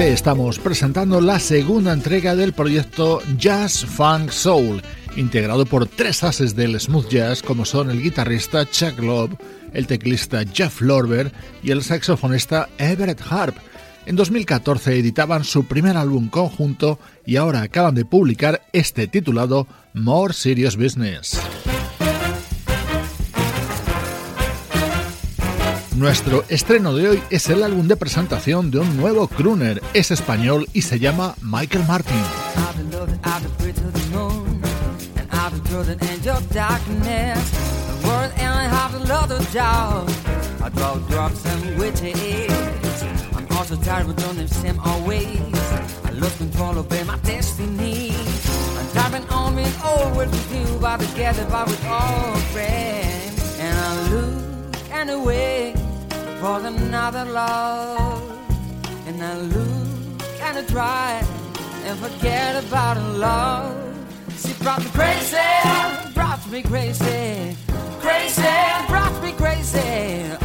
Te estamos presentando la segunda entrega del proyecto Jazz Funk Soul, integrado por tres ases del smooth jazz como son el guitarrista Chuck Love, el teclista Jeff Lorber y el saxofonista Everett Harp. En 2014 editaban su primer álbum conjunto y ahora acaban de publicar este titulado More Serious Business. Nuestro estreno de hoy es el álbum de presentación de un nuevo crooner. Es español y se llama Michael Martin. And for another love. And I look and I try and forget about love. She brought me crazy, brought me crazy, crazy, brought me crazy.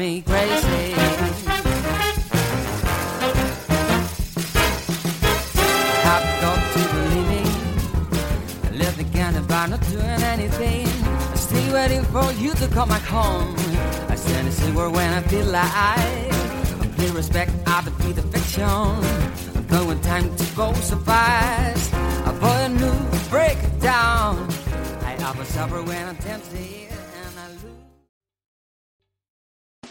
Me crazy. I've got to believing, I live again about not doing anything. I stay waiting for you to come back home. I stand and see where when I feel like I pay respect be the fiction. I'm going time to go so fast. I put a new breakdown. I a supper when I'm tempted.